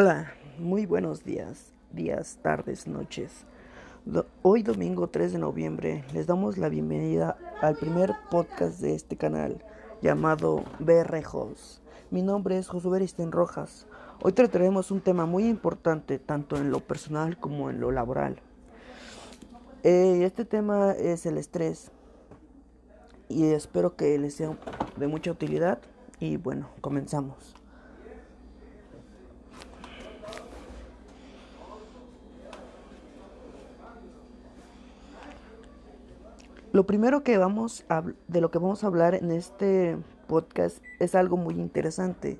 Hola, muy buenos días, días, tardes, noches. hoy domingo 3 de noviembre les damos la bienvenida al primer podcast de este canal llamado BR Halls. Mi nombre es Josué Beristen Rojas. Hoy trataremos un tema muy importante tanto en lo personal como en lo laboral. Eh, este tema es el estrés y espero que les sea de mucha utilidad y bueno, comenzamos. Lo primero que vamos a, de lo que vamos a hablar en este podcast es algo muy interesante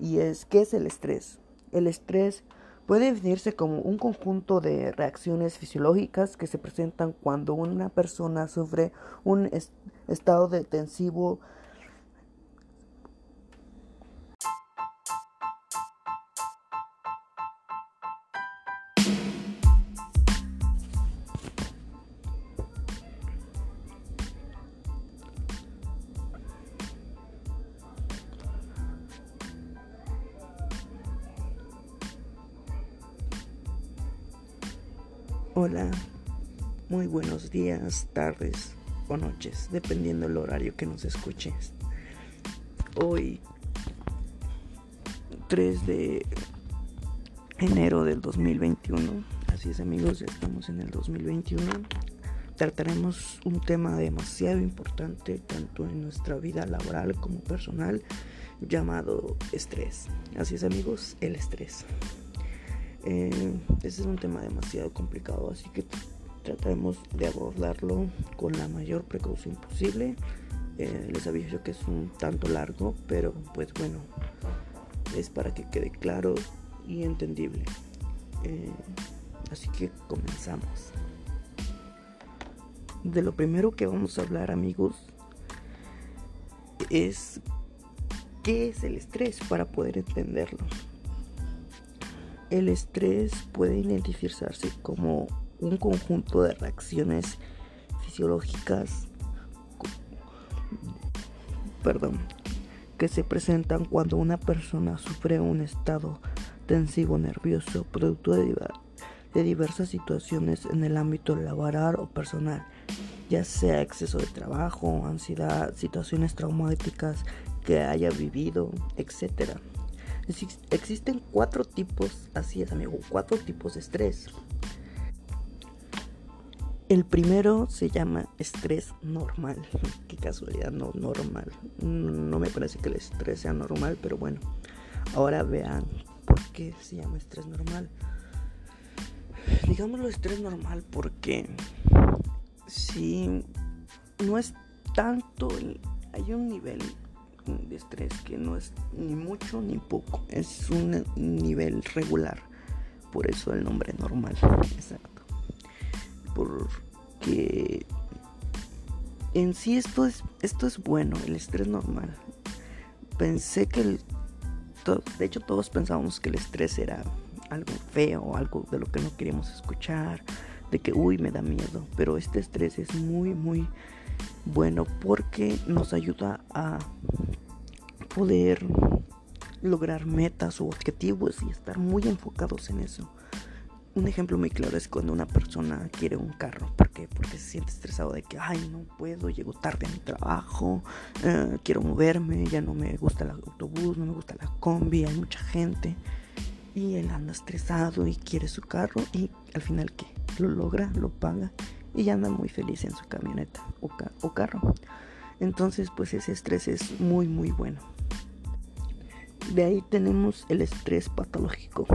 y es qué es el estrés. El estrés puede definirse como un conjunto de reacciones fisiológicas que se presentan cuando una persona sufre un estado de tensivo Hola, muy buenos días, tardes o noches, dependiendo del horario que nos escuches. Hoy, 3 de enero del 2021, así es amigos, ya estamos en el 2021. Trataremos un tema demasiado importante tanto en nuestra vida laboral como personal llamado estrés. Así es amigos, el estrés. Eh, este es un tema demasiado complicado, así que trataremos de abordarlo con la mayor precaución posible. Eh, les aviso que es un tanto largo, pero pues bueno, es para que quede claro y entendible. Eh, así que comenzamos. De lo primero que vamos a hablar amigos es qué es el estrés para poder entenderlo. El estrés puede identificarse como un conjunto de reacciones fisiológicas perdón, que se presentan cuando una persona sufre un estado tensivo nervioso producto de, de diversas situaciones en el ámbito laboral o personal, ya sea exceso de trabajo, ansiedad, situaciones traumáticas que haya vivido, etcétera. Existen cuatro tipos, así es amigo, cuatro tipos de estrés. El primero se llama estrés normal. Qué casualidad, no normal. No me parece que el estrés sea normal, pero bueno. Ahora vean por qué se llama estrés normal. Digámoslo estrés normal porque si no es tanto, hay un nivel de estrés que no es ni mucho ni poco, es un nivel regular, por eso el nombre normal, exacto. Porque en sí esto es, esto es bueno, el estrés normal. Pensé que el, de hecho todos pensábamos que el estrés era algo feo, algo de lo que no queríamos escuchar, de que uy me da miedo, pero este estrés es muy muy bueno porque nos ayuda a poder lograr metas o objetivos y estar muy enfocados en eso. Un ejemplo muy claro es cuando una persona quiere un carro. ¿Por qué? Porque se siente estresado de que, ay, no puedo, llego tarde a mi trabajo, eh, quiero moverme, ya no me gusta el autobús, no me gusta la combi, hay mucha gente. Y él anda estresado y quiere su carro y al final, ¿qué? Lo logra, lo paga y ya anda muy feliz en su camioneta o, o carro. Entonces, pues ese estrés es muy, muy bueno. De ahí tenemos el estrés patológico,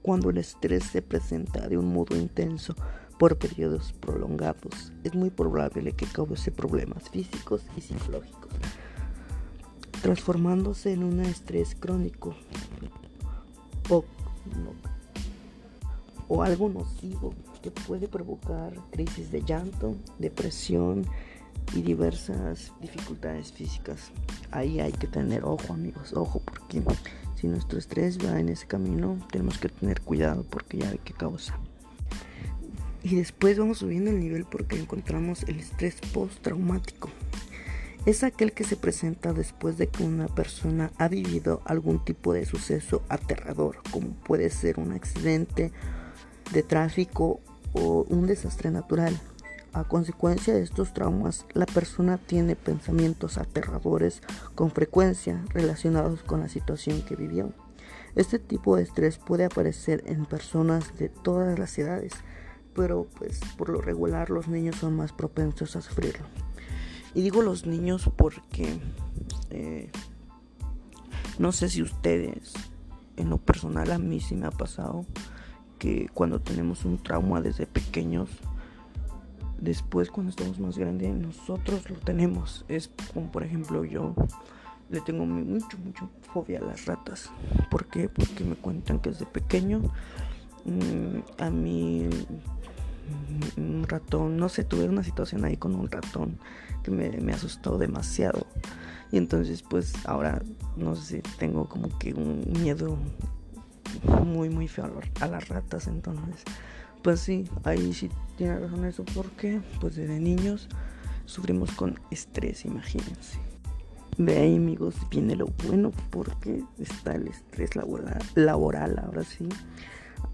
cuando el estrés se presenta de un modo intenso por periodos prolongados. Es muy probable que cause problemas físicos y psicológicos, transformándose en un estrés crónico o, o algo nocivo que puede provocar crisis de llanto, depresión, y diversas dificultades físicas. Ahí hay que tener ojo amigos, ojo porque si nuestro estrés va en ese camino tenemos que tener cuidado porque ya ve qué causa. Y después vamos subiendo el nivel porque encontramos el estrés postraumático. es aquel que se presenta después de que una persona ha vivido algún tipo de suceso aterrador, como puede ser un accidente de tráfico o un desastre natural. A consecuencia de estos traumas, la persona tiene pensamientos aterradores con frecuencia relacionados con la situación que vivió. Este tipo de estrés puede aparecer en personas de todas las edades, pero pues por lo regular los niños son más propensos a sufrirlo. Y digo los niños porque eh, no sé si ustedes, en lo personal a mí sí me ha pasado que cuando tenemos un trauma desde pequeños, después cuando estamos más grandes nosotros lo tenemos. Es como por ejemplo yo le tengo mucho, mucho fobia a las ratas. ¿Por qué? Porque me cuentan que desde pequeño mm, a mí mm, un ratón, no sé, tuve una situación ahí con un ratón que me, me asustó demasiado. Y entonces pues ahora no sé, tengo como que un miedo muy muy feo a las ratas entonces pues sí, ahí sí tiene razón eso porque pues desde niños sufrimos con estrés, imagínense. De ahí amigos viene lo bueno porque está el estrés laboral, laboral ahora sí.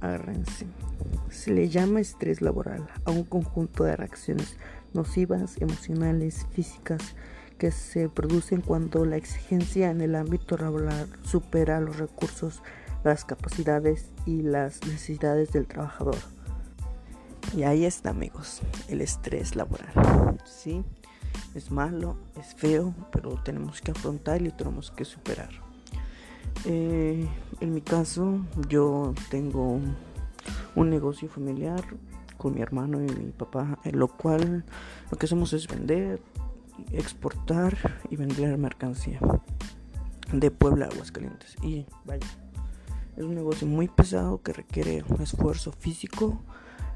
Agárrense. Se le llama estrés laboral a un conjunto de reacciones nocivas, emocionales, físicas, que se producen cuando la exigencia en el ámbito laboral supera los recursos, las capacidades y las necesidades del trabajador. Y ahí está, amigos, el estrés laboral. Sí, es malo, es feo, pero tenemos que afrontar y tenemos que superar. Eh, en mi caso, yo tengo un negocio familiar con mi hermano y mi papá, en lo cual lo que hacemos es vender, exportar y vender mercancía de Puebla a Aguascalientes. Y vaya, es un negocio muy pesado que requiere un esfuerzo físico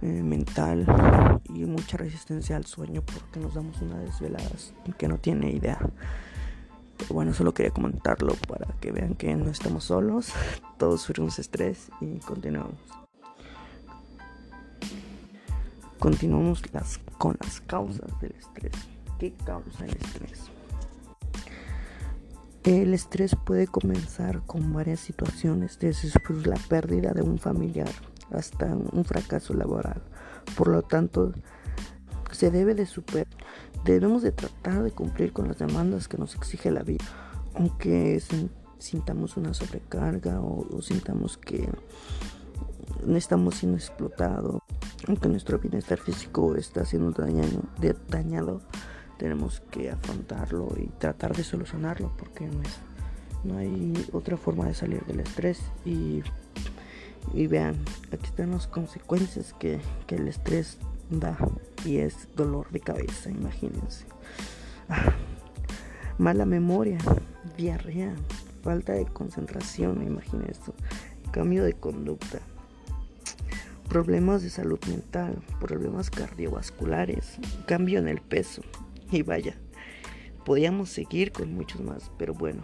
eh, mental y mucha resistencia al sueño porque nos damos una desveladas que no tiene idea. Pero bueno, solo quería comentarlo para que vean que no estamos solos, todos sufrimos estrés y continuamos. Continuamos las, con las causas del estrés. ¿Qué causa el estrés? El estrés puede comenzar con varias situaciones, desde la pérdida de un familiar, hasta un fracaso laboral. Por lo tanto, se debe de superar. Debemos de tratar de cumplir con las demandas que nos exige la vida, aunque sintamos una sobrecarga o, sintamos que no estamos siendo explotados, aunque nuestro bienestar físico está siendo dañado, dañado tenemos que afrontarlo y tratar de solucionarlo porque no, es, no hay otra forma de salir del estrés y y vean, aquí están las consecuencias que, el estrés da. Y es dolor de cabeza, imagínense. Ah, mala memoria, diarrea, falta de concentración, imagínense. Cambio de conducta. Problemas de salud mental, problemas cardiovasculares, cambio en el peso. Y vaya, podíamos seguir con muchos más, pero bueno,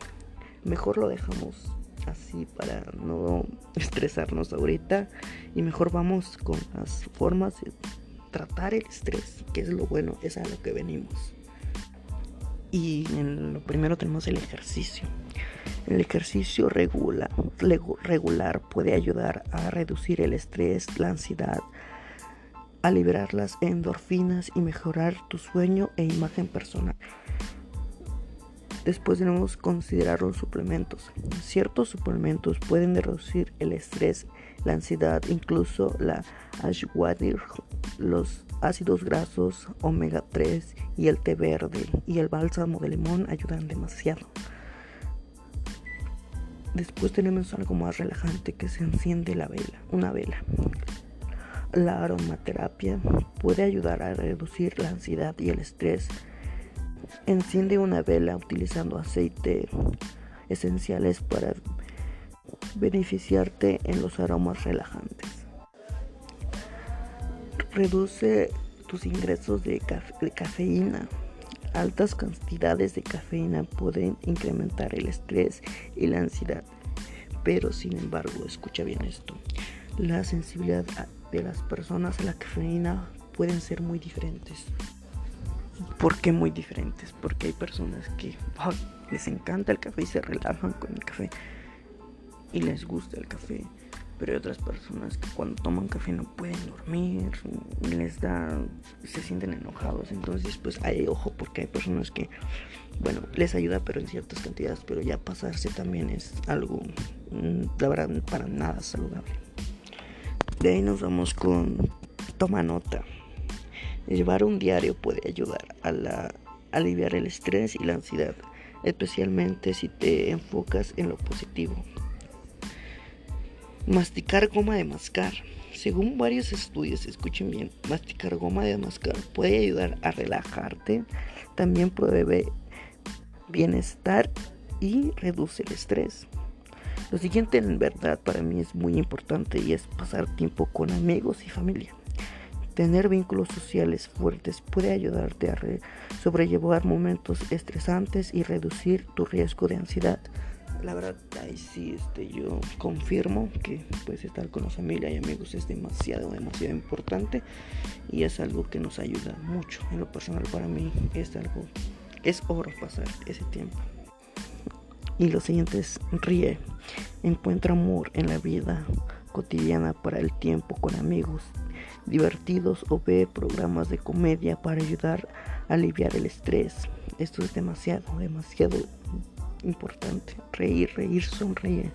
mejor lo dejamos así para no estresarnos ahorita y mejor vamos con las formas de tratar el estrés, que es lo bueno, es a lo que venimos. Y en lo primero tenemos el ejercicio. El ejercicio regular, regular puede ayudar a reducir el estrés, la ansiedad, a liberar las endorfinas y mejorar tu sueño e imagen personal. Después debemos considerar los suplementos. Ciertos suplementos pueden reducir el estrés, la ansiedad, incluso la ashwagandha, los ácidos grasos omega 3 y el té verde y el bálsamo de limón ayudan demasiado. Después tenemos algo más relajante que se enciende la vela, una vela. La aromaterapia puede ayudar a reducir la ansiedad y el estrés Enciende una vela utilizando aceite esenciales para beneficiarte en los aromas relajantes. Reduce tus ingresos de, cafeína. Altas cantidades de cafeína pueden incrementar el estrés y la ansiedad. Pero sin embargo, escucha bien esto. La sensibilidad de las personas a la cafeína pueden ser muy diferentes ¿Por qué muy diferentes? Porque hay personas que les encanta el café y se relajan con el café y les gusta el café. Pero hay otras personas que cuando toman café no pueden dormir, les da, se sienten enojados. Entonces, pues hay ojo porque hay personas que, bueno, les ayuda, pero en ciertas cantidades. Pero ya pasarse también es algo, mm, para nada saludable. De ahí nos vamos con toma nota. Llevar un diario puede ayudar a, aliviar el estrés y la ansiedad, especialmente si te enfocas en lo positivo. Masticar goma de mascar. Según varios estudios, escuchen bien, masticar goma de mascar puede ayudar a relajarte, también provee bienestar y reduce el estrés. Lo siguiente en verdad para mí es muy importante y es pasar tiempo con amigos y familia. Tener vínculos sociales fuertes puede ayudarte a sobrellevar momentos estresantes y reducir tu riesgo de ansiedad. La verdad ahí sí este yo confirmo que pues estar con la familia y amigos es demasiado demasiado importante y es algo que nos ayuda mucho. En lo personal para mí es algo es oro pasar ese tiempo. Y lo siguiente es ríe encuentra amor en la vida cotidiana para el tiempo con amigos divertidos o ve programas de comedia para ayudar a aliviar el estrés esto es demasiado demasiado importante. Reír, reír, sonreír.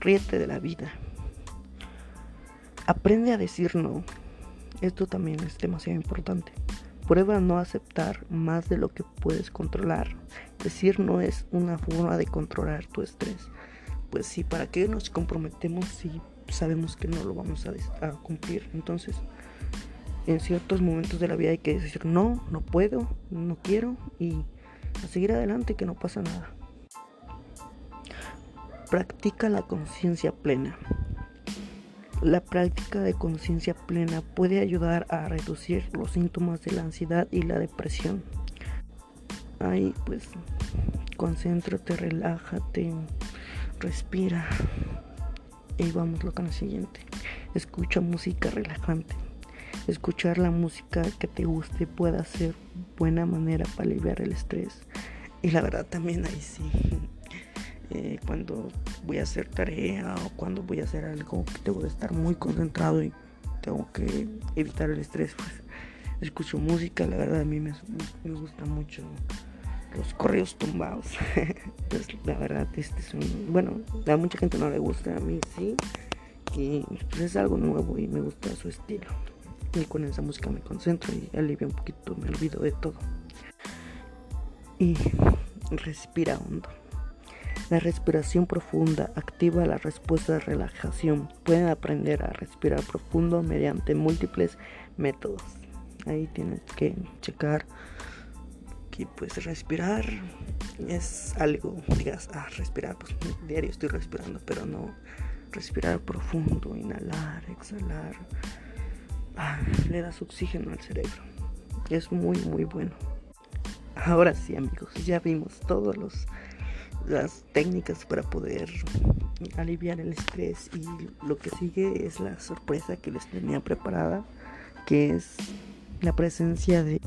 Ríete de la vida. Aprende a decir no. Esto también es demasiado importante. Prueba no aceptar más de lo que puedes controlar. Decir no es una forma de controlar tu estrés. Pues sí, ¿para qué nos comprometemos si sabemos que no lo vamos a, cumplir? Entonces, en ciertos momentos de la vida hay que decir no, no puedo, no quiero y a seguir adelante que no pasa nada. Practica la conciencia plena. La práctica de conciencia plena puede ayudar a reducir los síntomas de la ansiedad y la depresión. Ahí pues concéntrate, relájate, respira. Y vamos con la siguiente. Escucha música relajante. Escuchar la música que te guste puede ser buena manera para aliviar el estrés. Y la verdad también ahí sí eh, cuando voy a hacer tarea o cuando voy a hacer algo que tengo que estar muy concentrado y tengo que evitar el estrés, pues escucho música, la verdad a mí me gusta mucho los correos tumbados. la verdad este es un, bueno, a mucha gente no le gusta, a mí sí. Y pues es algo nuevo y me gusta su estilo. Y con esa música me concentro y alivio un poquito, me olvido de todo. Y respira hondo. La respiración profunda activa la respuesta de relajación. Pueden aprender a respirar profundo mediante múltiples métodos. Ahí tienes que checar que pues respirar es algo, digas, ah, respirar, pues diario estoy respirando, pero no respirar profundo, inhalar, exhalar. Ah, le das oxígeno al cerebro. Es muy, muy bueno. Ahora sí, amigos, ya vimos todos los las técnicas para poder aliviar el estrés y lo que sigue es la sorpresa que les tenía preparada que es la presencia de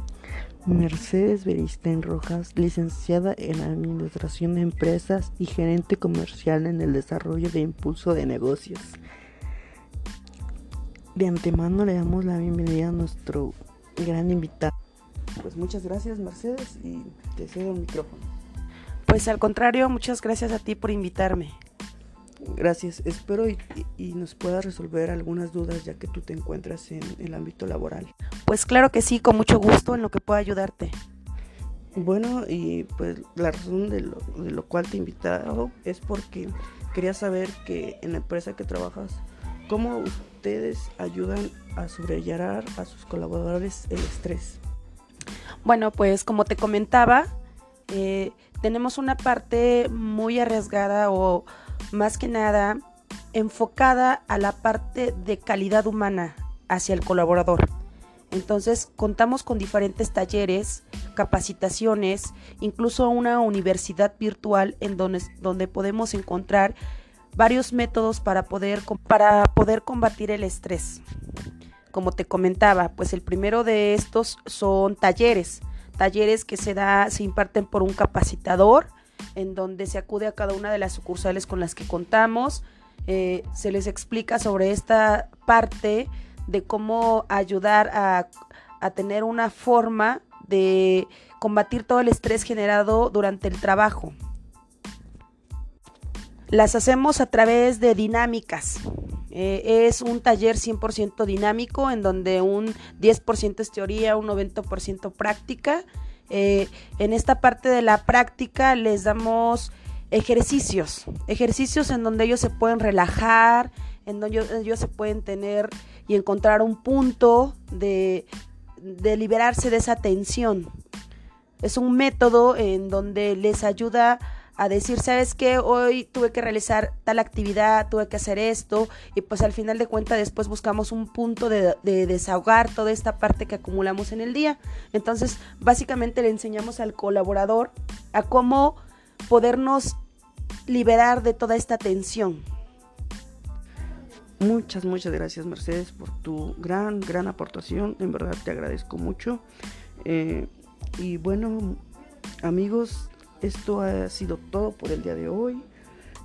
Mercedes Beristen Rojas, licenciada en Administración de Empresas y gerente comercial en el desarrollo de impulso de negocios. De antemano le damos la bienvenida a nuestro gran invitado. Pues muchas gracias Mercedes y te cedo el micrófono. Pues al contrario, muchas gracias a ti por invitarme. Gracias, espero y, nos puedas resolver algunas dudas ya que tú te encuentras en el ámbito laboral. Pues claro que sí, con mucho gusto en lo que pueda ayudarte. Bueno, y pues la razón de lo, de lo cual te he invitado es porque quería saber que en la empresa que trabajas, ¿cómo ustedes ayudan a sobrellevar a sus colaboradores el estrés? Bueno, pues como te comentaba, eh, tenemos una parte muy arriesgada o más que nada enfocada a la parte de calidad humana hacia el colaborador. Entonces contamos con diferentes talleres, capacitaciones, incluso una universidad virtual en donde, donde podemos encontrar varios métodos para poder, para poder combatir el estrés. Como te comentaba, pues el primero de estos son talleres talleres que se da, se imparten por un capacitador, en donde se acude a cada una de las sucursales con las que contamos. Eh, se les explica sobre esta parte de cómo ayudar a, a tener una forma de combatir todo el estrés generado durante el trabajo. Las hacemos a través de dinámicas. Eh, es un taller 100% dinámico en donde un 10% es teoría, un 90% práctica. Eh, en esta parte de la práctica les damos ejercicios, ejercicios en donde ellos se pueden relajar, en donde ellos, se pueden tener y encontrar un punto de, de liberarse de esa tensión. Es un método en donde les ayuda a decir, ¿sabes qué? Hoy tuve que realizar tal actividad, tuve que hacer esto, y pues al final de cuentas después buscamos un punto de, desahogar toda esta parte que acumulamos en el día. Entonces, básicamente le enseñamos al colaborador a cómo podernos liberar de toda esta tensión. Muchas, muchas gracias Mercedes por tu gran, gran aportación. En verdad te agradezco mucho. Eh, y bueno, amigos, esto ha sido todo por el día de hoy.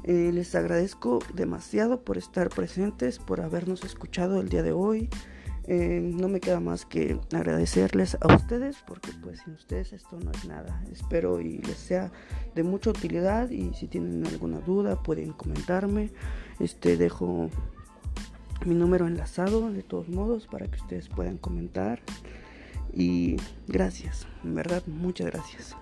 Eh, les agradezco demasiado por estar presentes, por habernos escuchado el día de hoy. Eh, no me queda más que agradecerles a ustedes porque pues sin ustedes esto no es nada. Espero y les sea de mucha utilidad y si tienen alguna duda pueden comentarme. Este dejo mi número enlazado de todos modos para que ustedes puedan comentar. Y gracias, en verdad, muchas gracias.